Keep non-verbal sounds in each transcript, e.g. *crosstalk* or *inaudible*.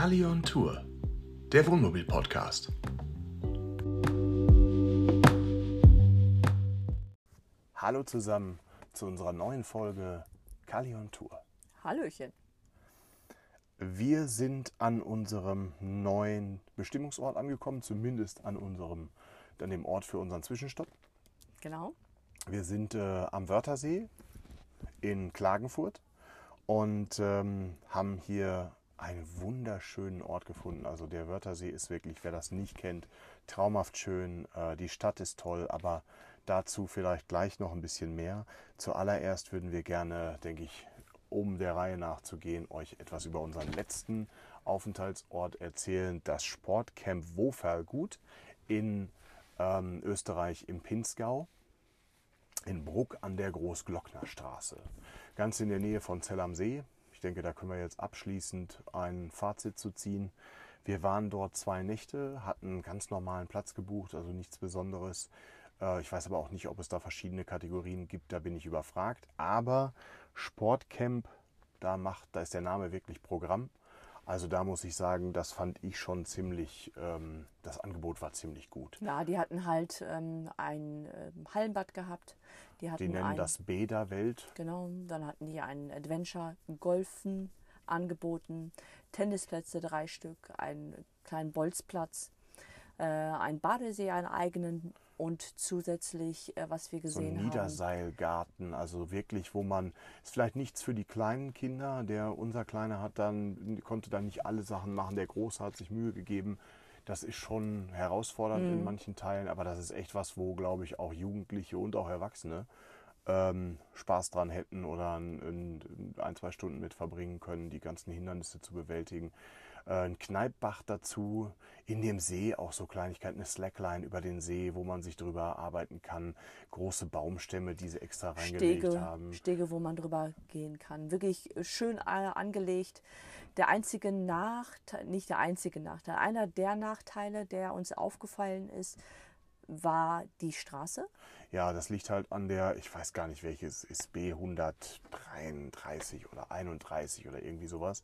Kali on Tour, der Wohnmobil-Podcast. Hallo zusammen zu unserer neuen Folge Kali on Tour. Hallöchen. Wir sind an unserem neuen Bestimmungsort angekommen, zumindest an unserem, an dem Ort für unseren Zwischenstopp. Genau. Wir sind äh, am Wörthersee in Klagenfurt und ähm, haben hier einen wunderschönen Ort gefunden. Also der Wörthersee ist wirklich, wer das nicht kennt, traumhaft schön. Äh, die Stadt ist toll, aber dazu vielleicht gleich noch ein bisschen mehr. Zuallererst würden wir gerne, denke ich, um der Reihe nachzugehen, euch etwas über unseren letzten Aufenthaltsort erzählen. Das Sportcamp Woferlgut in ähm, Österreich im Pinzgau in Bruck an der Großglocknerstraße. Ganz in der Nähe von Zell am See. Ich denke, da können wir jetzt abschließend ein Fazit zu ziehen. Wir waren dort zwei Nächte, hatten einen ganz normalen Platz gebucht, also nichts Besonderes. Äh, ich weiß aber auch nicht, ob es da verschiedene Kategorien gibt, da bin ich überfragt. Aber Sportcamp, da macht, da ist der Name wirklich Programm. Also da muss ich sagen, das fand ich schon ziemlich, ähm, das Angebot war ziemlich gut. Ja, die hatten halt ähm, ein äh, Hallenbad gehabt. Die, Die nennen ein, das Beda Welt. Genau, dann hatten die ein Adventure Golfen angeboten, Tennisplätze drei Stück, einen kleinen Bolzplatz, äh, ein Badesee, einen eigenen und zusätzlich, äh, was wir So ein gesehen haben. Niederseilgarten, also wirklich, wo man, ist vielleicht nichts für die kleinen Kinder, der unser Kleiner hat dann, konnte dann nicht alle Sachen machen, der Große hat sich Mühe gegeben. Das ist schon herausfordernd Mhm. in manchen Teilen, aber das ist echt was, wo, glaube ich, auch Jugendliche und auch Erwachsene ähm, Spaß dran hätten oder ein, ein, zwei Stunden mit verbringen können, die ganzen Hindernisse zu bewältigen. Äh, ein Kneippbach dazu, in dem See auch so Kleinigkeiten, eine Slackline über den See, wo man sich drüber arbeiten kann, große Baumstämme, die sie extra reingelegt Stege, haben. Stege, wo man drüber gehen kann. Wirklich schön äh, angelegt. Der einzige Nachteil, nicht der einzige Nachteil, einer der Nachteile, der uns aufgefallen ist, war die Straße. Ja, das liegt halt an der, ich weiß gar nicht welches, ist B 133 oder 31 oder irgendwie sowas.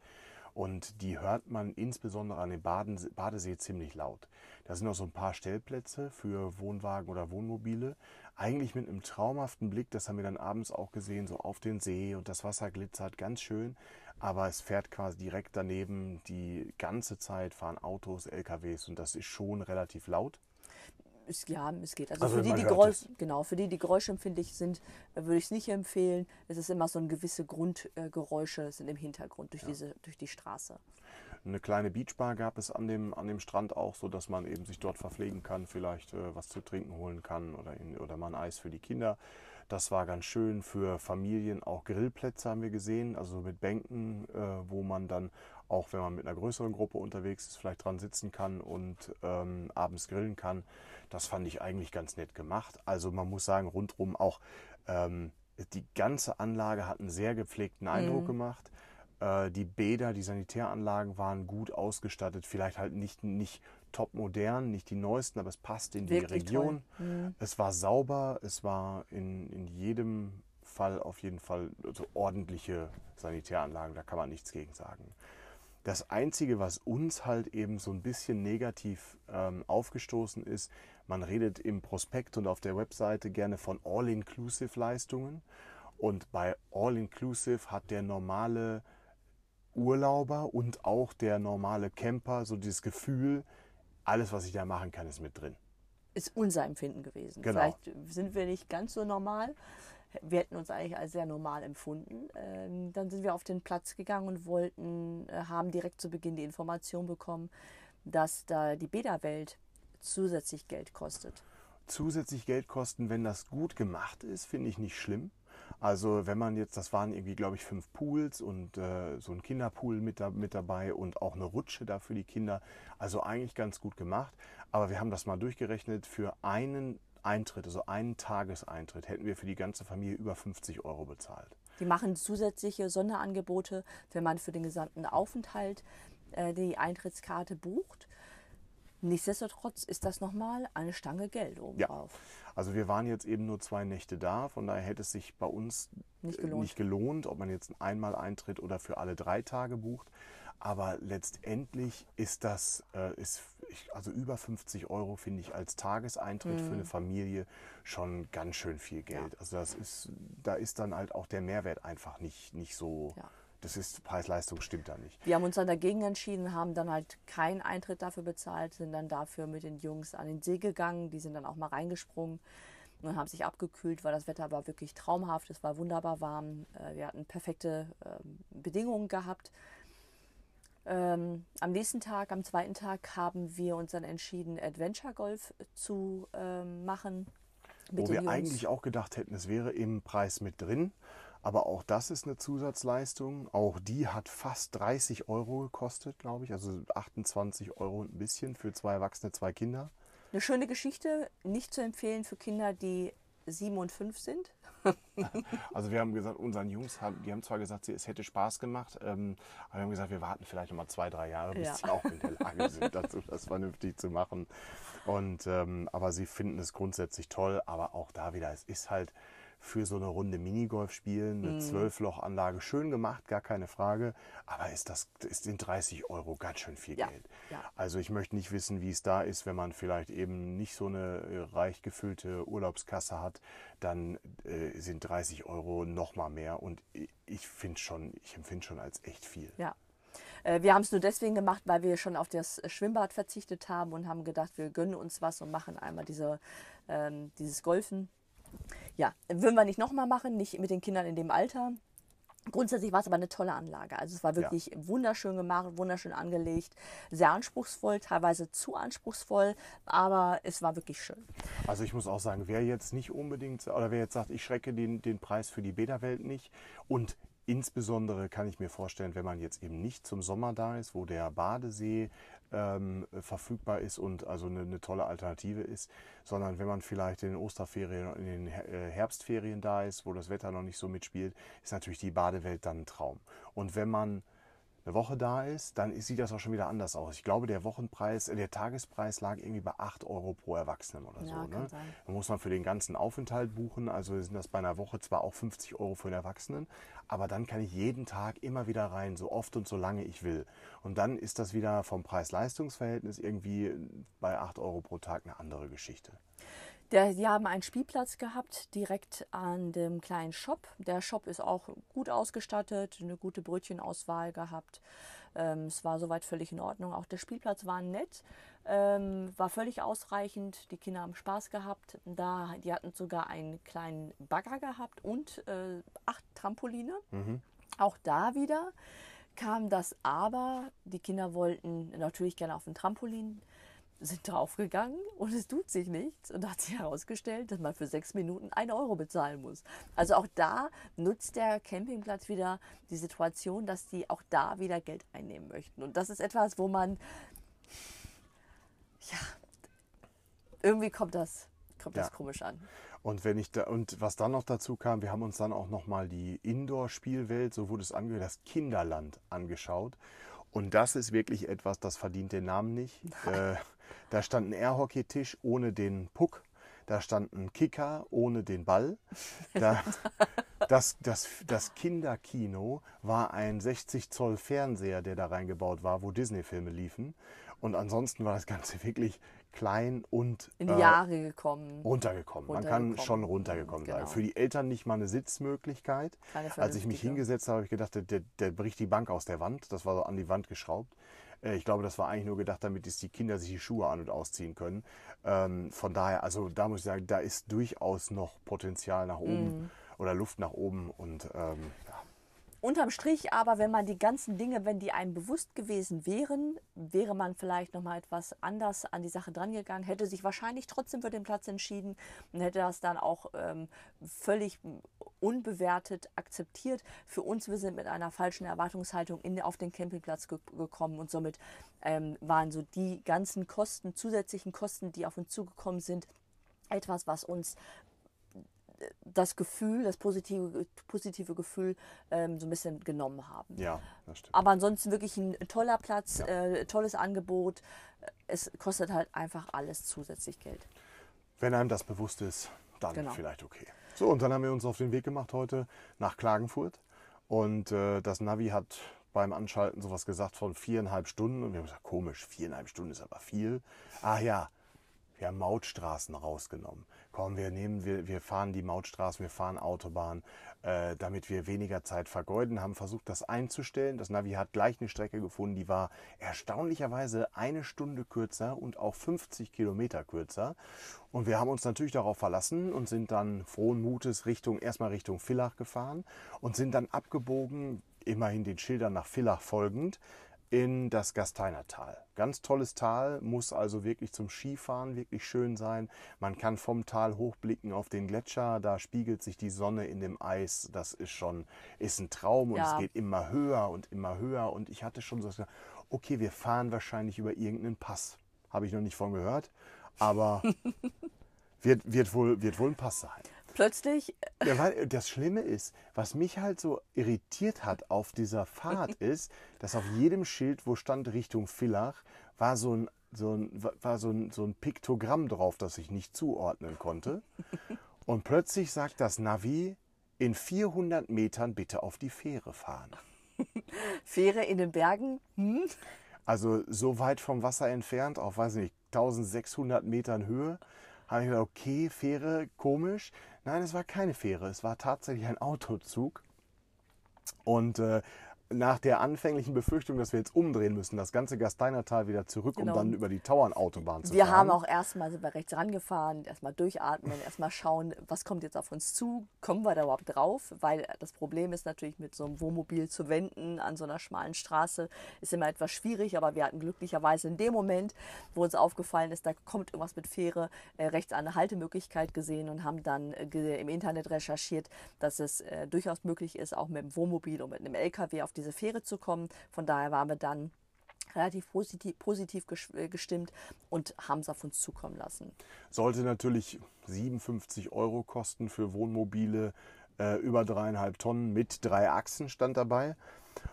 Und die hört man insbesondere an dem Badesee ziemlich laut. Da sind noch so ein paar Stellplätze für Wohnwagen oder Wohnmobile. Eigentlich mit einem traumhaften Blick, das haben wir dann abends auch gesehen, so auf den See und das Wasser glitzert ganz schön. Aber es fährt quasi direkt daneben. Die ganze Zeit fahren Autos, LKWs und das ist schon relativ laut. Es, ja, es geht. Also, Also für die, die Geräusch, genau, für die, die geräuschempfindlich sind, äh, würde ich es nicht empfehlen. Es ist immer so ein gewisse Grundgeräusche sind im Hintergrund durch diese, durch die Straße. Eine kleine Beachbar gab es an dem, an dem Strand auch, so dass man eben sich dort verpflegen kann, vielleicht äh, was zu trinken holen kann oder, in, oder mal ein Eis für die Kinder. Das war ganz schön für Familien. Auch Grillplätze haben wir gesehen, also mit Bänken, äh, wo man dann auch, wenn man mit einer größeren Gruppe unterwegs ist, vielleicht dran sitzen kann und ähm, abends grillen kann. Das fand ich eigentlich ganz nett gemacht. Also man muss sagen, rundherum auch ähm, die ganze Anlage hat einen sehr gepflegten Eindruck gemacht. Äh, die Bäder, die Sanitäranlagen waren gut ausgestattet, vielleicht halt nicht, nicht top modern, nicht die neuesten, aber es passt in die Wirklich Region. Mhm. Es war sauber, es war in, in jedem Fall auf jeden Fall so ordentliche Sanitäranlagen, da kann man nichts gegen sagen. Das Einzige, was uns halt eben so ein bisschen negativ ähm, aufgestoßen ist, man redet im Prospekt und auf der Webseite gerne von All-Inclusive-Leistungen. Und bei All-Inclusive hat der normale Urlauber und auch der normale Camper so dieses Gefühl, alles, was ich da machen kann, ist mit drin. Ist unser Empfinden gewesen. Genau. Vielleicht sind wir nicht ganz so normal. Wir hätten uns eigentlich als sehr normal empfunden. Ähm, dann sind wir auf den Platz gegangen und wollten, äh, haben direkt zu Beginn die Information bekommen, dass da die Bäderwelt zusätzlich Geld kostet. zusätzlich Geld kosten, wenn das gut gemacht ist, finde ich nicht schlimm. Also wenn man jetzt, das waren irgendwie, glaube ich, fünf Pools und äh, so ein Kinderpool mit, da, mit dabei und auch eine Rutsche da für die Kinder. Also eigentlich ganz gut gemacht. Aber wir haben das mal durchgerechnet. Für einen Eintritt, also einen Tageseintritt, hätten wir für die ganze Familie über 50 Euro bezahlt. Die machen zusätzliche Sonderangebote, wenn man für den gesamten Aufenthalt äh, die Eintrittskarte bucht. Nichtsdestotrotz ist das nochmal eine Stange Geld obendrauf. Also wir waren jetzt eben nur zwei Nächte da, von daher hätte es sich bei uns Nicht äh, gelohnt. nicht gelohnt, ob man jetzt einmal Eintritt oder für alle drei Tage bucht. Aber letztendlich ist das, äh, ist, ich, also über 50 Euro finde ich als Tageseintritt für eine Mhm. Familie schon ganz schön viel Geld. Also das ist, da ist dann halt auch der Mehrwert einfach nicht, nicht so, Ja. Das ist, Preis-Leistung stimmt da nicht. Wir haben uns dann dagegen entschieden, haben dann halt keinen Eintritt dafür bezahlt, sind dann dafür mit den Jungs an den See gegangen. Die sind dann auch mal reingesprungen und haben sich abgekühlt, weil das Wetter war wirklich traumhaft. Es war wunderbar warm. Äh, Wir hatten perfekte ähm, Bedingungen gehabt. Ähm, am nächsten Tag, am zweiten Tag, haben wir uns dann entschieden, Adventure Golf zu ähm, machen. Wo wir Jungs. eigentlich auch gedacht hätten, es wäre im Preis mit drin. Aber auch das ist eine Zusatzleistung. Auch die hat fast 30 Euro gekostet, glaube ich. Also 28 Euro und ein bisschen für zwei Erwachsene, zwei Kinder. Eine schöne Geschichte, nicht zu empfehlen für Kinder, die sieben und fünf sind. *laughs* Also wir haben gesagt, unseren Jungs, haben, die haben zwar gesagt, es hätte Spaß gemacht, ähm, aber wir haben gesagt, wir warten vielleicht noch mal zwei, drei Jahre, bis Ja. sie auch in der Lage *laughs* sind, dazu das vernünftig zu machen. Und, ähm, aber sie finden es grundsätzlich toll, aber auch da wieder, es ist halt für so eine Runde Minigolf spielen, Mhm. eine Zwölflochanlage, schön gemacht, gar keine Frage, aber ist das ist sind 30 Euro ganz schön viel Ja, Geld. ja. Also ich möchte nicht wissen, wie es da ist, wenn man vielleicht eben nicht so eine äh, reich gefüllte Urlaubskasse hat, dann äh, sind 30 Euro noch mal mehr und ich finde schon, ich empfinde schon als echt viel. Ja. Äh, Wir haben es nur deswegen gemacht, weil wir schon auf das Schwimmbad verzichtet haben und haben gedacht, wir gönnen uns was und machen einmal diese, ähm, dieses Golfen. Ja, würden wir nicht nochmal machen, nicht mit den Kindern in dem Alter. Grundsätzlich war es aber eine tolle Anlage. Also es war wirklich wunderschön gemacht, wunderschön angelegt, sehr anspruchsvoll, teilweise zu anspruchsvoll, aber es war wirklich schön. Also ich muss auch sagen, wer jetzt nicht unbedingt, oder wer jetzt sagt, ich schrecke den, den Preis für die Bäderwelt nicht und insbesondere kann ich mir vorstellen, wenn man jetzt eben nicht zum Sommer da ist, wo der Badesee ähm, verfügbar ist und also eine, eine tolle Alternative ist, sondern wenn man vielleicht in den Osterferien und in den äh, Herbstferien da ist, wo das Wetter noch nicht so mitspielt, ist natürlich die Badewelt dann ein Traum. Und wenn man eine Woche da ist, dann sieht das auch schon wieder anders aus. Ich glaube, der Wochenpreis, äh, der Tagespreis lag irgendwie bei 8 Euro pro Erwachsenen oder Ja, so. Ne? Dann muss man für den ganzen Aufenthalt buchen. Also sind das bei einer Woche zwar auch 50 Euro für den Erwachsenen, aber dann kann ich jeden Tag immer wieder rein, so oft und so lange ich will. Und dann ist das wieder vom Preis-Leistungs-Verhältnis irgendwie bei 8 Euro pro Tag eine andere Geschichte. Der, die haben einen Spielplatz gehabt, direkt an dem kleinen Shop. Der Shop ist auch gut ausgestattet, eine gute Brötchenauswahl gehabt. Ähm, es war soweit völlig in Ordnung. Auch der Spielplatz war nett, ähm, war völlig ausreichend. Die Kinder haben Spaß gehabt. Da, die hatten sogar einen kleinen Bagger gehabt und äh, acht Trampoline. Auch da wieder kam das Aber. Die Kinder wollten natürlich gerne auf dem Trampolin sind draufgegangen und es tut sich nichts. Und da hat sich herausgestellt, dass man für sechs Minuten ein Euro bezahlen muss. Also auch da nutzt der Campingplatz wieder die Situation, dass die auch da wieder Geld einnehmen möchten. Und das ist etwas, wo man, ja, irgendwie kommt das, kommt das Ja. komisch an. Und wenn ich da und was dann noch dazu kam, wir haben uns dann auch noch mal die Indoor-Spielwelt, so wurde es angehört, das Kinderland angeschaut. Und das ist wirklich etwas, das verdient den Namen nicht. Äh, da stand ein Airhockey-Tisch ohne den Puck. Da stand ein Kicker ohne den Ball. Da, *laughs* das, das, das Kinderkino war ein 60 Zoll Fernseher, der da reingebaut war, wo Disney-Filme liefen. Und ansonsten war das Ganze *laughs* wirklich klein und In die äh, Jahre gekommen. runtergekommen. Man kann schon runtergekommen sein. Genau. Für die Eltern nicht mal eine Sitzmöglichkeit. Als ich mich hingesetzt habe, habe ich gedacht, der, der, der bricht die Bank aus der Wand. Das war so an die Wand geschraubt. Äh, Ich glaube, das war eigentlich nur gedacht, damit die Kinder sich die Schuhe an- und ausziehen können. Ähm, von daher, also da muss ich sagen, da ist durchaus noch Potenzial nach oben Mhm. oder Luft nach oben. Und ähm, ja. Unterm Strich aber, wenn man die ganzen Dinge, wenn die einem bewusst gewesen wären, wäre man vielleicht noch mal etwas anders an die Sache drangegangen, hätte sich wahrscheinlich trotzdem für den Platz entschieden und hätte das dann auch ähm, völlig unbewertet akzeptiert. Für uns, wir sind mit einer falschen Erwartungshaltung in, auf den Campingplatz ge gekommen und somit ähm, waren so die ganzen Kosten, zusätzlichen Kosten, die auf uns zugekommen sind, etwas, was uns das Gefühl, das positive, positive Gefühl ähm, so ein bisschen genommen haben. ja, das stimmt. Aber ansonsten wirklich ein toller Platz, Ja. äh, tolles Angebot. Es kostet halt einfach alles zusätzlich Geld. Wenn einem das bewusst ist, dann Genau. vielleicht okay. So, und dann haben wir uns auf den Weg gemacht heute nach Klagenfurt. Und äh, das Navi hat beim Anschalten sowas gesagt von viereinhalb Stunden. Und wir haben gesagt, komisch, viereinhalb Stunden ist aber viel. Ach ja, wir haben Mautstraßen rausgenommen. Komm, wir nehmen, wir, wir fahren die Mautstraßen, wir fahren Autobahn, äh, damit wir weniger Zeit vergeuden, haben versucht, das einzustellen. Das Navi hat gleich eine Strecke gefunden, die war erstaunlicherweise eine Stunde kürzer und auch 50 Kilometer kürzer. Und wir haben uns natürlich darauf verlassen und sind dann frohen Mutes Richtung, erstmal Richtung Villach gefahren und sind dann abgebogen, immerhin den Schildern nach Villach folgend, in das Gasteiner Tal. Ganz tolles Tal, muss also wirklich zum Skifahren wirklich schön sein. Man kann vom Tal hochblicken auf den Gletscher, da spiegelt sich die Sonne in dem Eis. Das ist schon ist ein Traum und Ja. es geht immer höher und immer höher. Und ich hatte schon so gesagt, okay, wir fahren wahrscheinlich über irgendeinen Pass. Habe ich noch nicht von gehört, aber *laughs* wird, wird, wohl, wird wohl ein Pass sein. Plötzlich, Ja, weil das Schlimme ist, was mich halt so irritiert hat auf dieser Fahrt *laughs* ist, dass auf jedem Schild, wo stand Richtung Villach, war so ein, so ein, war so ein, so ein Piktogramm drauf, das ich nicht zuordnen konnte. *laughs* Und plötzlich sagt das Navi, in 400 Metern bitte auf die Fähre fahren. *laughs* Fähre in den Bergen, hm? Also so weit vom Wasser entfernt, auf weiß nicht, 1600 Metern Höhe, habe ich gedacht, okay, Fähre, komisch. Nein, es war keine Fähre, es war tatsächlich ein Autozug. Und äh, nach der anfänglichen Befürchtung, dass wir jetzt umdrehen müssen, das ganze Gasteinertal wieder zurück, Genau. um dann über die Tauernautobahn zu Wir fahren. haben auch erstmal sind wir rechts rangefahren, erstmal durchatmen, erstmal schauen, was kommt jetzt auf uns zu, kommen wir da überhaupt drauf, weil das Problem ist natürlich mit so einem Wohnmobil zu wenden an so einer schmalen Straße ist immer etwas schwierig, aber wir hatten glücklicherweise in dem Moment, wo uns aufgefallen ist, da kommt irgendwas mit Fähre, äh, rechts eine Haltemöglichkeit gesehen und haben dann äh, im Internet recherchiert, dass es äh, durchaus möglich ist, auch mit dem Wohnmobil und mit einem LKW auf diese Fähre zu kommen. Von daher waren wir dann relativ positiv, positiv äh, gestimmt und haben es auf uns zukommen lassen. Sollte natürlich 57 Euro kosten für Wohnmobile äh, über dreieinhalb Tonnen mit drei Achsen stand dabei.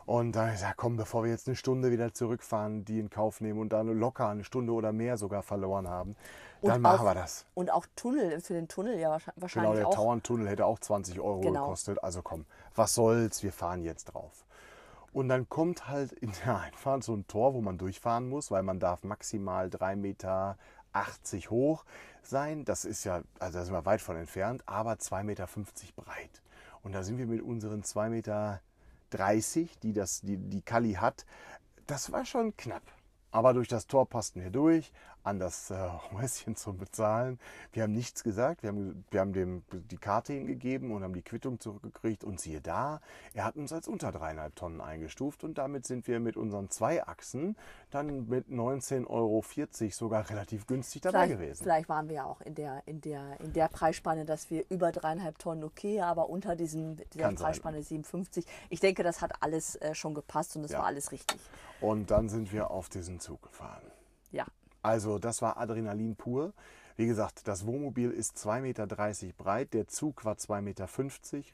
Und da ich komm, bevor wir jetzt eine Stunde wieder zurückfahren, die in Kauf nehmen und dann locker eine Stunde oder mehr sogar verloren haben, dann machen auch- wir das. Und auch Tunnel, für den Tunnel ja wahrscheinlich, Genau, der. Tauerntunnel hätte auch 20 Euro Genau. gekostet. Also komm, was soll's, wir fahren jetzt drauf. Und dann kommt halt in der *laughs* Einfahrt so ein Tor, wo man durchfahren muss, weil man darf maximal 3,80 Meter hoch sein. Das ist ja, also da sind wir weit von entfernt, aber 2,50 Meter breit. Und da sind wir mit unseren 2,30 Meter, die das, die, die Kali hat, das war schon knapp. Aber durch das Tor passten wir durch, an das äh, *laughs* Häuschen zum Bezahlen. Wir haben nichts gesagt, wir haben, wir haben dem die Karte hingegeben und haben die Quittung zurückgekriegt. Und siehe da, er hat uns als unter dreieinhalb Tonnen eingestuft. Und damit sind wir mit unseren zwei Achsen dann mit 19,40 Euro sogar relativ günstig dabei Vielleicht, gewesen. vielleicht waren wir ja auch in der, in, der, in der Preisspanne, dass wir über dreieinhalb Tonnen okay, aber unter diesem, dieser Kann sein. Preisspanne 57. Ich denke, das hat alles äh, schon gepasst und es Ja. war alles richtig. Und dann sind wir auf diesen Zug gefahren. Ja. Also das war Adrenalin pur. Wie gesagt, das Wohnmobil ist 2,30 Meter breit, der Zug war 2,50 Meter,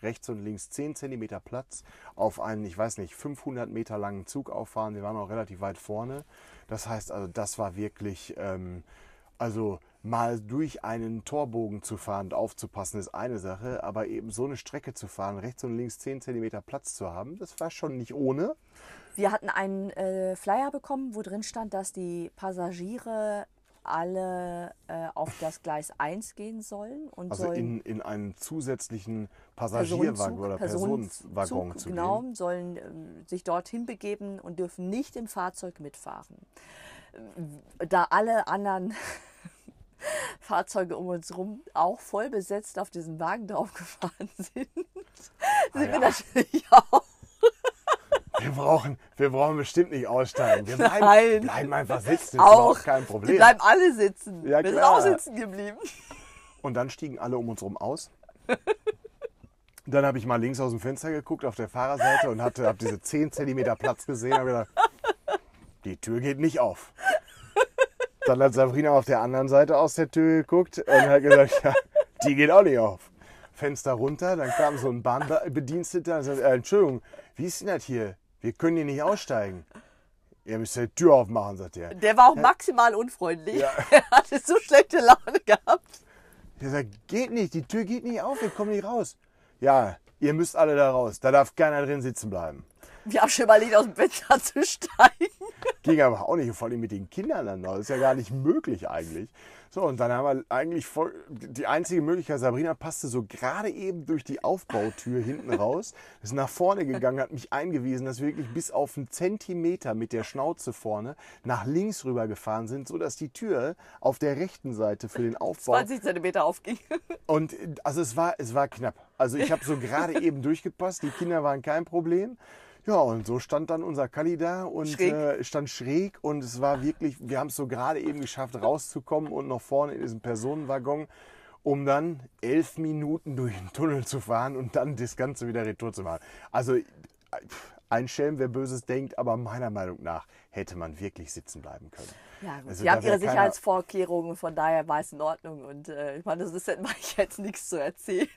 rechts und links 10 Zentimeter Platz, auf einen, ich weiß nicht, 500 Meter langen Zug auffahren. Wir waren auch relativ weit vorne. Das heißt also, das war wirklich, ähm, also mal durch einen Torbogen zu fahren und aufzupassen ist eine Sache, aber eben so eine Strecke zu fahren, rechts und links 10 Zentimeter Platz zu haben, das war schon nicht ohne. Wir hatten einen äh, Flyer bekommen, wo drin stand, dass die Passagiere alle äh, auf das Gleis 1 gehen sollen und Also sollen in, in einen zusätzlichen Passagierwagen oder Personenwaggon zu genau, gehen. sollen ähm, sich dorthin begeben und dürfen nicht im Fahrzeug mitfahren. Ähm, Da alle anderen *laughs* Fahrzeuge um uns herum auch voll besetzt auf diesen Wagen draufgefahren sind, *laughs* sind Ah wir ja. natürlich *laughs* auch. Wir brauchen, wir brauchen bestimmt nicht aussteigen. Wir bleiben, Nein. bleiben einfach sitzen. Ist Auch. überhaupt kein Problem. bleiben alle sitzen. Ja, wir sind auch sitzen geblieben. Und dann stiegen alle um uns rum aus. Dann habe ich mal links aus dem Fenster geguckt auf der Fahrerseite und hatte, habe diese 10 cm Platz gesehen habe gedacht, die Tür geht nicht auf. Dann hat Sabrina auf der anderen Seite aus der Tür geguckt und hat gesagt, ja, die geht auch nicht auf. Fenster runter, dann kam so ein Bahnbediensteter und sagte, äh, Entschuldigung, wie ist denn das hier? Wir können hier nicht aussteigen. Ihr müsst die Tür aufmachen, sagt er. Der war auch maximal unfreundlich. Ja. *laughs* Er hatte so schlechte Laune gehabt. Der sagt, geht nicht, die Tür geht nicht auf, wir kommen nicht raus. Ja, ihr müsst alle da raus, da darf keiner drin sitzen bleiben. Wir haben schon überlegt, aus dem Bett *laughs* zu steigen. Ging aber auch nicht, vor allem mit den Kindern dann noch. Das ist ja gar nicht möglich eigentlich. So, und dann haben wir eigentlich voll, die einzige Möglichkeit, Sabrina passte so gerade eben durch die Aufbautür hinten raus, ist nach vorne gegangen, hat mich eingewiesen, dass wir wirklich bis auf einen Zentimeter mit der Schnauze vorne nach links rüber gefahren sind, sodass die Tür auf der rechten Seite für den Aufbau 20 Zentimeter aufging. *laughs* und also es war, es war knapp. Also ich habe so gerade eben durchgepasst, die Kinder waren kein Problem. Ja, und so stand dann unser Kali da und Schräg. Äh, stand schräg und es war wirklich, wir haben es so gerade eben geschafft, rauszukommen und noch vorne in diesem Personenwaggon, um dann elf Minuten durch den Tunnel zu fahren und dann das Ganze wieder retour zu machen. Also äh, ein Schelm, wer Böses denkt, aber meiner Meinung nach hätte man wirklich sitzen bleiben können. Ja, gut. Also Sie da haben ihre keiner- Sicherheitsvorkehrungen, von daher war es in Ordnung. Und äh, ich meine, das ist *laughs* jetzt nichts zu erzählen.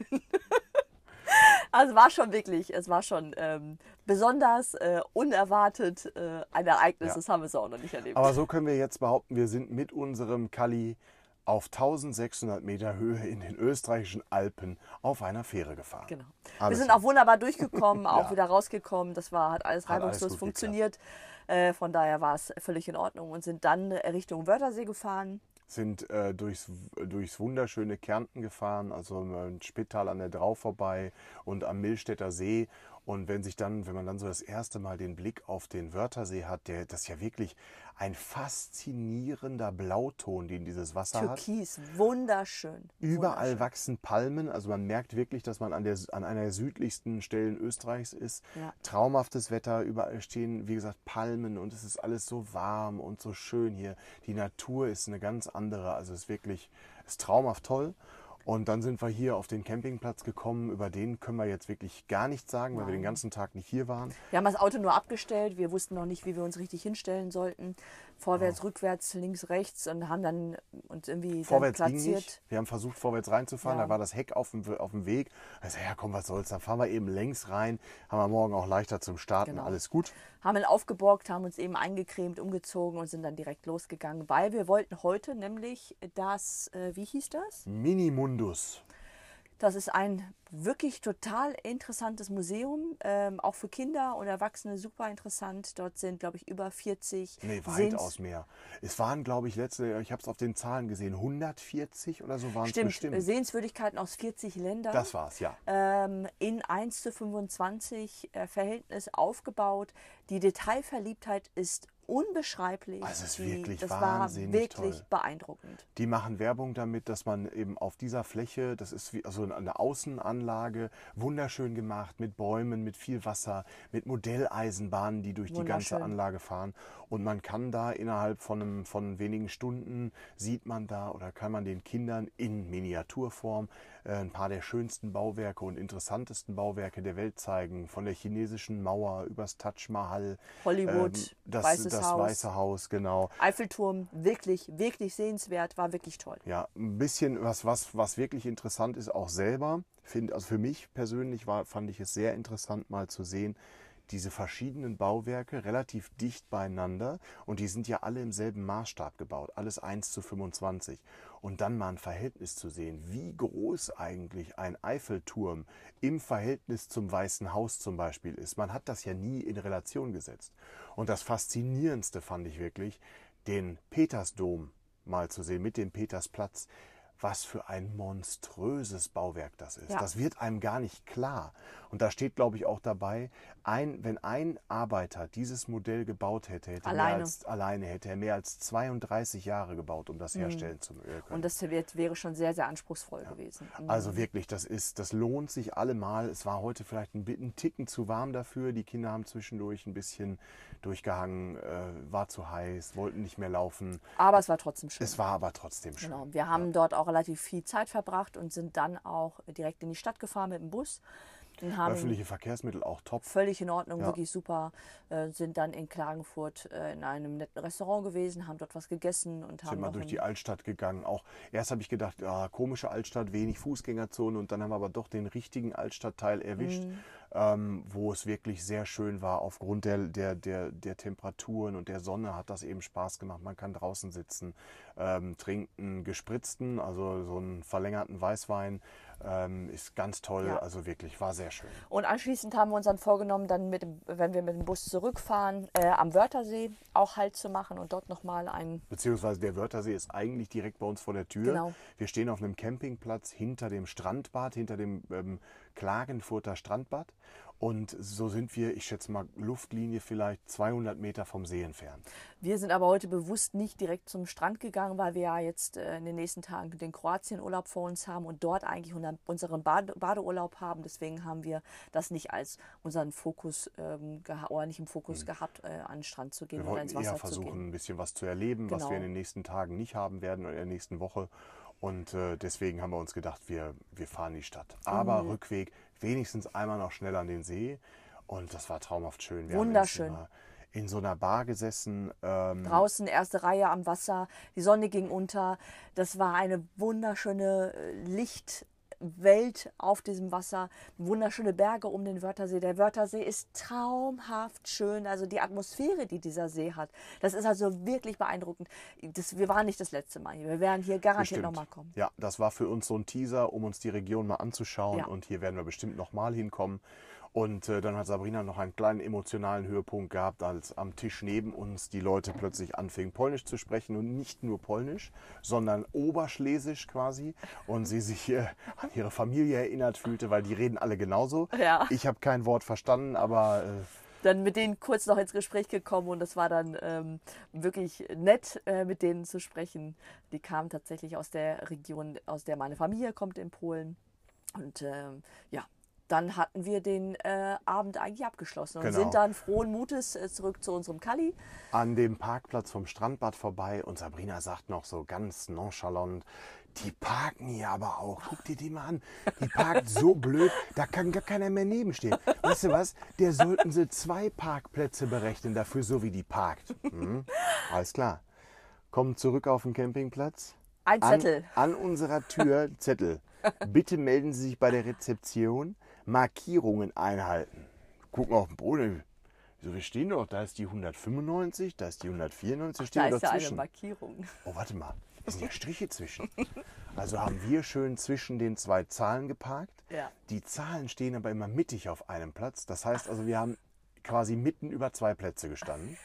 *laughs* also war schon wirklich, es war schon ähm, besonders äh, unerwartet äh, ein Ereignis. Ja. Das haben wir so auch noch nicht erlebt. Aber so können wir jetzt behaupten, wir sind mit unserem Kali auf 1600 Meter Höhe in den österreichischen Alpen auf einer Fähre gefahren. Genau. Alles wir sind auch wunderbar durchgekommen, *laughs* auch Ja. wieder rausgekommen. Das war, hat alles Hat alles reibungslos funktioniert. Äh, von daher war es völlig in Ordnung und sind dann Richtung Wörthersee gefahren. Sind äh, durchs, durchs wunderschöne Kärnten gefahren, also in Spittal an der Drau vorbei und am Millstätter See. Und wenn sich dann, wenn man dann so das erste Mal den Blick auf den Wörthersee hat, der das ist ja wirklich ein faszinierender Blauton, den dieses Wasser hat. Türkis, wunderschön. Überall wunderschön. wachsen Palmen, also man merkt wirklich, dass man an, der, an einer der südlichsten Stellen Österreichs ist. Ja. Traumhaftes Wetter, überall stehen, wie gesagt, Palmen und es ist alles so warm und so schön hier. Die Natur ist eine ganz andere, also es ist wirklich, es ist traumhaft toll. Und dann sind wir hier auf den Campingplatz gekommen, über den können wir jetzt wirklich gar nichts sagen, weil wir den ganzen Tag nicht hier waren. Wir haben das Auto nur abgestellt. Wir wussten noch nicht, wie wir uns richtig hinstellen sollten. Vorwärts, rückwärts, links, rechts und haben dann uns irgendwie Vorwärts dann ging platziert. nicht. Wir haben versucht, vorwärts reinzufahren. Ja. Da war das Heck auf dem, auf dem Weg. Also, ja, komm, was soll's. Dann fahren wir eben längs rein. Haben wir morgen auch leichter zum Starten. Genau. Alles gut. Haben ihn aufgeborgt, haben uns eben eingecremt, umgezogen und sind dann direkt losgegangen, weil wir wollten heute nämlich das, äh, wie hieß das? Minimundus. Das ist ein wirklich total interessantes Museum, ähm, auch für Kinder und Erwachsene super interessant. Dort sind, glaube ich, über 40 Nee, weitaus mehr. Es waren, glaube ich, letzte, ich habe es auf den Zahlen gesehen, 140 oder so waren es Stimmt, bestimmt. Sehenswürdigkeiten aus 40 Ländern. Das war's, ja. ähm, in 1 zu 25 äh, Verhältnis aufgebaut. Die Detailverliebtheit ist unbeschreiblich. Also es ist wirklich das wahnsinnig war wirklich toll. beeindruckend. Die machen Werbung damit, dass man eben auf dieser Fläche, das ist wie also eine Außenanlage, wunderschön gemacht, mit Bäumen, mit viel Wasser, mit Modelleisenbahnen, die durch die ganze. Anlage fahren. Und man kann da innerhalb von, einem, von wenigen Stunden, sieht man da oder kann man den Kindern in Miniaturform äh, ein paar der schönsten Bauwerke und interessantesten Bauwerke der Welt zeigen. Von der chinesischen Mauer übers Taj Mahal. Hollywood, ähm, das, Weißes das Haus. Weiße Haus, genau. Eiffelturm, wirklich, wirklich sehenswert, war wirklich toll. Ja, ein bisschen was, was, was wirklich interessant ist, auch selber. Find, also für mich persönlich war, fand ich es sehr interessant, mal zu sehen, diese verschiedenen Bauwerke relativ dicht beieinander und die sind ja alle im selben Maßstab gebaut, alles 1 zu 25. Und dann mal ein Verhältnis zu sehen, wie groß eigentlich ein Eiffelturm im Verhältnis zum Weißen Haus zum Beispiel ist. Man hat das ja nie in Relation gesetzt. Und das Faszinierendste fand ich wirklich, den Petersdom mal zu sehen mit dem Petersplatz. Was für ein monströses Bauwerk das ist. Ja. Das wird einem gar nicht klar. Und da steht, glaube ich, auch dabei, ein, wenn ein Arbeiter dieses Modell gebaut hätte, hätte Alleine. als, alleine hätte er mehr als 32 Jahre gebaut, um das herstellen zu äh, können. Und das wird, wäre schon sehr, sehr anspruchsvoll gewesen. Mhm. Also wirklich, das ist, das lohnt sich allemal. Es war heute vielleicht ein, ein Ticken zu warm dafür. Die Kinder haben zwischendurch ein bisschen durchgehangen, äh, war zu heiß, wollten nicht mehr laufen. Aber es war trotzdem schön. Es war aber trotzdem schön. Genau. Wir haben dort auch relativ viel Zeit verbracht und sind dann auch direkt in die Stadt gefahren mit dem Bus. Öffentliche Verkehrsmittel auch top. völlig in Ordnung, Ja. wirklich super. Äh, sind dann in Klagenfurt äh, in einem netten Restaurant gewesen, haben dort was gegessen und haben Sind mal durch die Altstadt gegangen. Auch erst habe ich gedacht, ja, komische Altstadt, wenig Fußgängerzone und dann haben wir aber doch den richtigen Altstadtteil erwischt. Mhm. Ähm, wo es wirklich sehr schön war. Aufgrund der, der, der, der Temperaturen und der Sonne hat das eben Spaß gemacht. Man kann draußen sitzen, ähm, trinken gespritzten, also so einen verlängerten Weißwein. Ähm, ist ganz toll, Ja. also wirklich, war sehr schön. Und anschließend haben wir uns dann vorgenommen, dann mit wenn wir mit dem Bus zurückfahren, äh, am Wörthersee auch Halt zu machen und dort nochmal ein Beziehungsweise der Wörthersee ist eigentlich direkt bei uns vor der Tür. Genau. Wir stehen auf einem Campingplatz hinter dem Strandbad, hinter dem ähm, Klagenfurter Strandbad. Und so sind wir, ich schätze mal, Luftlinie vielleicht 200 Meter vom See entfernt. Wir sind aber heute bewusst nicht direkt zum Strand gegangen, weil wir ja jetzt äh, in den nächsten Tagen den Kroatienurlaub vor uns haben und dort eigentlich unser- unseren Bade Badeurlaub haben. Deswegen haben wir das nicht als unseren Fokus ähm, oder nicht im Fokus gehabt, äh, an den Strand zu gehen Hm. Wir oder ins eher Wasser zu versuchen, gehen. ein bisschen was zu erleben, was Genau. wir in den nächsten Tagen nicht haben werden oder in der nächsten Woche. Und äh, deswegen haben wir uns gedacht, wir, wir fahren die Stadt. Aber Mhm. Rückweg wenigstens einmal noch schnell an den See. Und das war traumhaft schön. Wir Wunderschön. Haben in, so einer, Bar gesessen. Ähm, Draußen erste Reihe am Wasser, die Sonne ging unter. Das war eine wunderschöne äh, Lichtwelt auf diesem Wasser, wunderschöne Berge um den Wörthersee. Der Wörthersee ist traumhaft schön, also die Atmosphäre, die dieser See hat. Das ist also wirklich beeindruckend. Das, wir waren nicht das letzte Mal hier. Wir werden hier garantiert nochmal kommen. Ja, das war für uns so ein Teaser, um uns die Region mal anzuschauen. Ja. Und hier werden wir bestimmt nochmal hinkommen. Und äh, dann hat Sabrina noch einen kleinen emotionalen Höhepunkt gehabt, als am Tisch neben uns die Leute plötzlich anfingen, Polnisch zu sprechen. Und nicht nur Polnisch, sondern Oberschlesisch quasi. Und sie sich äh, an ihre Familie erinnert fühlte, weil die reden alle genauso. Ja. Ich habe kein Wort verstanden, aber äh, dann mit denen kurz noch ins Gespräch gekommen und das war dann ähm, wirklich nett, äh, mit denen zu sprechen. Die kamen tatsächlich aus der Region, aus der meine Familie kommt in Polen. Und ähm, ja, dann hatten wir den äh, Abend eigentlich abgeschlossen und Genau. sind dann frohen Mutes äh, zurück zu unserem Kali. an dem Parkplatz vom Strandbad vorbei und Sabrina sagt noch so ganz nonchalant, die parken hier aber auch. Guck dir die mal an. Die parkt so *laughs* blöd, da kann gar keiner mehr nebenstehen. Weißt du was? Der sollten sie zwei Parkplätze berechnen dafür, so wie die parkt. Hm? Alles klar. Kommen zurück auf den Campingplatz. Ein Zettel. An, an unserer Tür Zettel. Bitte melden Sie sich bei der Rezeption. Markierungen einhalten. Gucken auf den Boden. So, wir stehen doch, da ist die 195, da ist die 194, stehen Da ist ja eine dazwischen. Markierung. Oh, warte mal, da sind ja Striche zwischen. Also haben wir schön zwischen den zwei Zahlen geparkt. Ja. Die Zahlen stehen aber immer mittig auf einem Platz. Das heißt also, wir haben quasi mitten über zwei Plätze gestanden.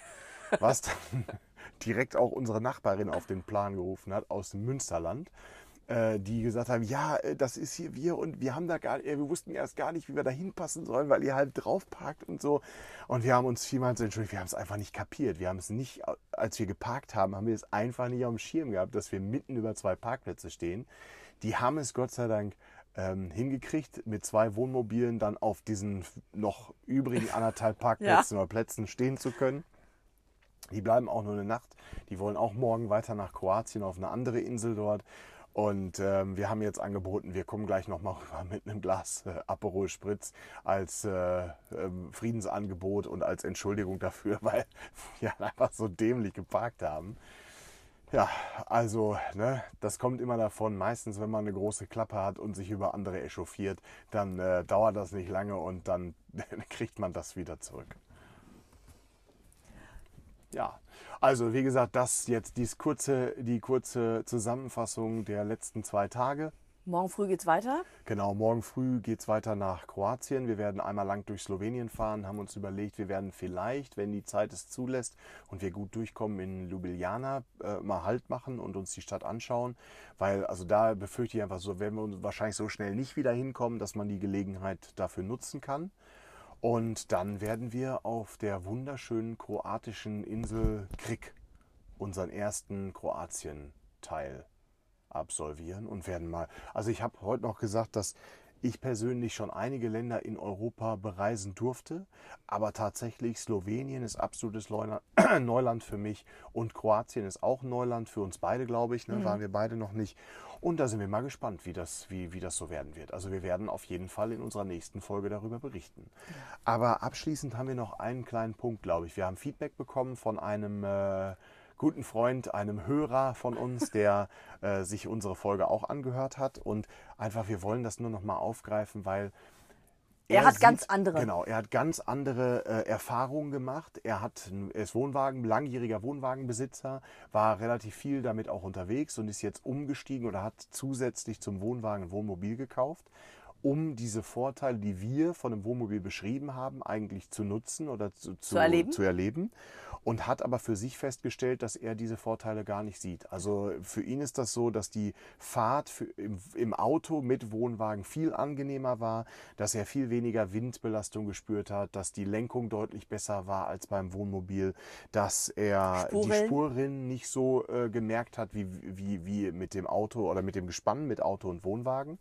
Was dann *laughs* direkt auch unsere Nachbarin auf den Plan gerufen hat aus dem Münsterland, die gesagt haben, ja, äh, das ist hier wir und wir haben da gar, äh, wir wussten erst gar nicht, wie wir da hinpassen sollen, weil ihr halt drauf parkt und so. Und wir haben uns vielmals entschuldigt, wir haben es einfach nicht kapiert. Wir haben es nicht, als wir geparkt haben, haben wir es einfach nicht auf dem Schirm gehabt, dass wir mitten über zwei Parkplätze stehen. Die haben es Gott sei Dank ähm, hingekriegt, mit zwei Wohnmobilen dann auf diesen noch übrigen anderthalb *laughs* Parkplätzen oder Plätzen stehen zu können. Die bleiben auch nur eine Nacht. Die wollen auch morgen weiter nach Kroatien auf eine andere Insel dort. Und ähm, wir haben jetzt angeboten, wir kommen gleich nochmal *laughs* rüber mit einem Glas äh, Aperol Spritz als äh, ähm, Friedensangebot und als Entschuldigung dafür, *laughs* weil wir einfach so dämlich geparkt haben. Ja, also, ne, das kommt immer davon. Meistens, wenn man eine große Klappe hat und sich über andere echauffiert, dann äh, dauert das nicht lange und dann *laughs* kriegt man das wieder zurück. Ja, also wie gesagt, das jetzt dies kurze, die kurze Zusammenfassung der letzten zwei Tage. Morgen früh geht's weiter. Genau, morgen früh geht es weiter nach Kroatien. Wir werden einmal lang durch Slowenien fahren, haben uns überlegt, wir werden vielleicht, wenn die Zeit es zulässt und wir gut durchkommen, in Ljubljana äh, mal Halt machen und uns die Stadt anschauen. Weil, also da befürchte ich einfach so, werden wir uns wahrscheinlich so schnell nicht wieder hinkommen, dass man die Gelegenheit dafür nutzen kann. Und dann werden wir auf der wunderschönen kroatischen Insel Krik unseren ersten Kroatien-Teil absolvieren und werden mal. Also ich habe heute noch gesagt, dass ich persönlich schon einige Länder in Europa bereisen durfte, aber tatsächlich Slowenien ist absolutes *clears throat* Neuland für mich und Kroatien ist auch Neuland für uns beide, glaube ich. Ne? Waren wir beide noch nicht. Und da sind wir mal gespannt, wie das, wie, wie das so werden wird. Also wir werden auf jeden Fall in unserer nächsten Folge darüber berichten. Aber abschließend haben wir noch einen kleinen Punkt, glaube ich. Wir haben Feedback bekommen von einem äh, guten Freund, einem Hörer von uns, *laughs* der äh, sich unsere Folge auch angehört hat. Und einfach, wir wollen das nur noch mal aufgreifen, weil Er hat ganz andere. Genau, er hat ganz andere äh, Erfahrungen gemacht. Er, hat, er ist Wohnwagen, langjähriger Wohnwagenbesitzer, war relativ viel damit auch unterwegs und ist jetzt umgestiegen oder hat zusätzlich zum Wohnwagen ein Wohnmobil gekauft um diese Vorteile, die wir von dem Wohnmobil beschrieben haben, eigentlich zu nutzen oder zu, zu, Zu erleben. zu erleben. Und hat aber für sich festgestellt, dass er diese Vorteile gar nicht sieht. Also für ihn ist das so, dass die Fahrt für, im, im Auto mit Wohnwagen viel angenehmer war, dass er viel weniger Windbelastung gespürt hat, dass die Lenkung deutlich besser war als beim Wohnmobil, dass er die Spurrillen. Spurrinnen nicht so äh, gemerkt hat wie, wie, wie mit dem Auto oder mit dem Gespann mit Auto und Wohnwagen.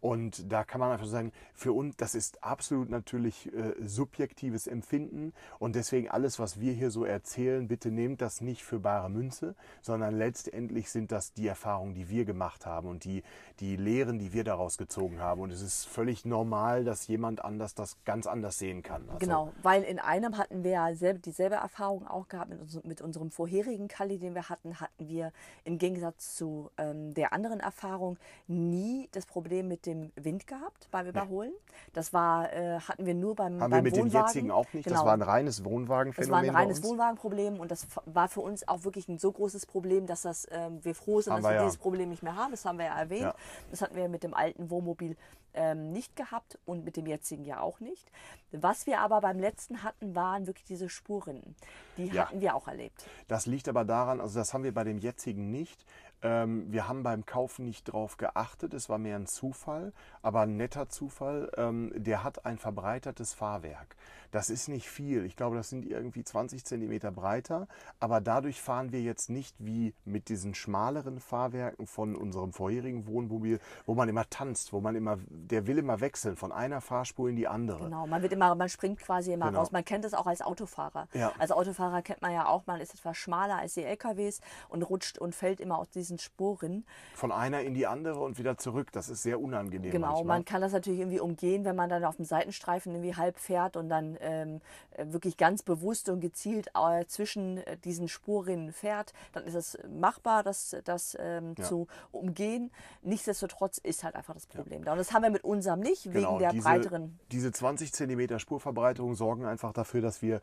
Und da kann man einfach sagen, für uns, das ist absolut natürlich äh, subjektives Empfinden. Und deswegen alles, was wir hier so erzählen, bitte nehmt das nicht für bare Münze, sondern letztendlich sind das die Erfahrungen, die wir gemacht haben und die, die Lehren, die wir daraus gezogen haben. Und es ist völlig normal, dass jemand anders das ganz anders sehen kann. Also, Genau, weil in einem hatten wir ja selb, dieselbe Erfahrung auch gehabt mit, uns, mit unserem vorherigen Kali, den wir hatten, hatten wir im Gegensatz zu ähm, der anderen Erfahrung nie das Problem mit dem Wind gehabt beim Überholen. Das war, äh, hatten wir nur beim, Haben beim wir mit Wohnwagen. den jetzigen auch nicht. Genau. Das war ein reines Das Wohnwagenphänomen. war ein reines. Wohnwagenproblem und das war für uns auch wirklich ein so großes Problem, dass das, ähm, wir froh sind, Haben dass wir wir ja. dieses Problem nicht mehr haben. Das haben wir ja erwähnt. Ja. Das hatten wir mit dem alten Wohnmobil ähm, nicht gehabt und mit dem jetzigen ja auch nicht. Was wir aber beim letzten hatten, waren wirklich diese Spurrinnen. Die Ja. hatten wir auch erlebt. Das liegt aber daran, also das haben wir bei dem jetzigen nicht. Ähm, wir haben beim Kaufen nicht drauf geachtet, es war mehr ein Zufall, aber ein netter Zufall. Ähm, der hat ein verbreitertes Fahrwerk. Das ist nicht viel. Ich glaube, das sind irgendwie 20 Zentimeter breiter. Aber dadurch fahren wir jetzt nicht wie mit diesen schmaleren Fahrwerken von unserem vorherigen Wohnmobil, wo man immer tanzt, wo man immer, der will immer wechseln von einer Fahrspur in die andere. Genau, man wird immer, man springt quasi immer Genau. raus. Man kennt es auch als Autofahrer. Ja. Als Autofahrer kennt man ja auch, man ist etwas schmaler als die LKWs und rutscht und fällt immer aus diesen Spuren. Von einer in die andere und wieder zurück. Das ist sehr unangenehm. Genau, manchmal. man kann das natürlich irgendwie umgehen, wenn man dann auf dem Seitenstreifen irgendwie halb fährt und dann ähm, äh, wirklich ganz bewusst und gezielt äh, zwischen äh, diesen Spurrinnen fährt. Dann ist es machbar, das, das ähm, Ja. zu umgehen. Nichtsdestotrotz ist halt einfach das Problem da. Und das haben wir mit unserem nicht, wegen Genau, der diese, breiteren. Diese 20 cm Spurverbreiterung sorgen einfach dafür, dass wir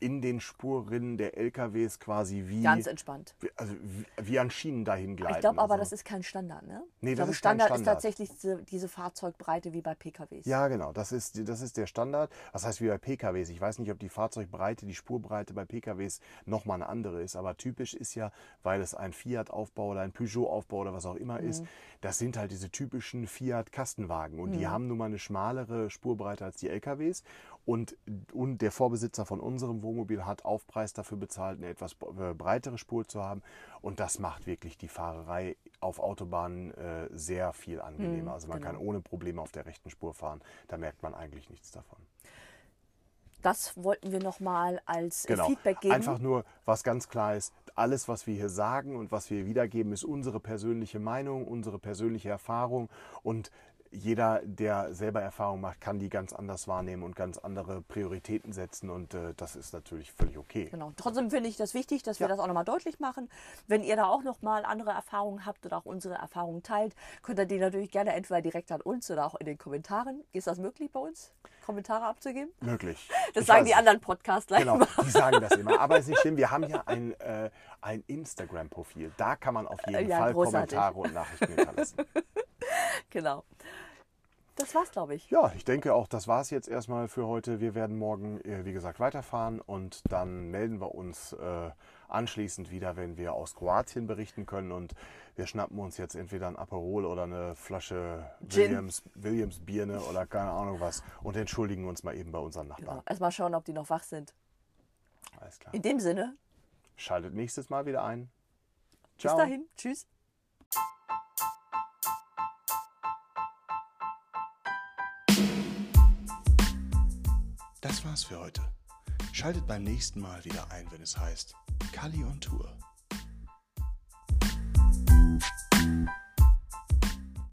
in den Spurrinnen der LKWs quasi wie, Ganz entspannt. wie- also wie, wie an Schienen dahin gleiten. Ich glaube aber, also. das ist kein Standard, ne? Nee, ich das glaube, ist kein Standard, ist Standard. tatsächlich diese, diese Fahrzeugbreite wie bei PKWs. Ja, genau, das ist, das ist der Standard. Das heißt, wie bei PKWs. Ich weiß nicht, ob die Fahrzeugbreite, die Spurbreite bei PKWs nochmal eine andere ist, aber typisch ist ja, weil es ein Fiat-Aufbau oder ein Peugeot-Aufbau oder was auch immer Mhm. ist, das sind halt diese typischen Fiat-Kastenwagen und die haben nun mal eine schmalere Spurbreite als die LKWs. Und, und der Vorbesitzer von unserem Wohnmobil hat Aufpreis dafür bezahlt, eine etwas äh, breitere Spur zu haben. Und das macht wirklich die Fahrerei auf Autobahnen äh, sehr viel angenehmer. also man genau. kann ohne Probleme auf der rechten Spur fahren. Da merkt man eigentlich nichts davon. Das wollten wir nochmal als äh, Genau. Feedback geben. Einfach nur, was ganz klar ist, alles, was wir hier sagen und was wir wiedergeben, ist unsere persönliche Meinung, unsere persönliche Erfahrung und jeder, der selber Erfahrung macht, kann die ganz anders wahrnehmen und ganz andere Prioritäten setzen und äh, das ist natürlich völlig okay. Genau. Trotzdem finde ich das wichtig, dass wir Ja. das auch nochmal deutlich machen. Wenn ihr da auch nochmal andere Erfahrungen habt oder auch unsere Erfahrungen teilt, könnt ihr die natürlich gerne entweder direkt an uns oder auch in den Kommentaren. Ist das möglich bei uns, Kommentare abzugeben? Möglich. Das Ich sagen weiß die anderen Podcasts gleich Genau, die sagen das immer. Aber es ist *laughs* nicht schlimm, wir haben ja ein, äh, ein Instagram-Profil. Da kann man auf jeden Ja, Fall großartig. Kommentare und Nachrichten hinterlassen. *laughs* *laughs* Genau. Das war's, glaube ich. Ja, ich denke auch, das war es jetzt erstmal für heute. Wir werden morgen, äh, wie gesagt, weiterfahren und dann melden wir uns äh, anschließend wieder, wenn wir aus Kroatien berichten können. Und wir schnappen uns jetzt entweder ein Aperol oder eine Flasche Gin. Williams, Williams Birne oder keine Ahnung was und entschuldigen uns mal eben bei unseren Nachbarn. Genau. Erstmal schauen, ob die noch wach sind. Alles klar. In dem Sinne, Schaltet nächstes Mal wieder ein. bis dahin. Tschüss. Das war's für heute. Schaltet beim nächsten Mal wieder ein, wenn es heißt Kali on Tour.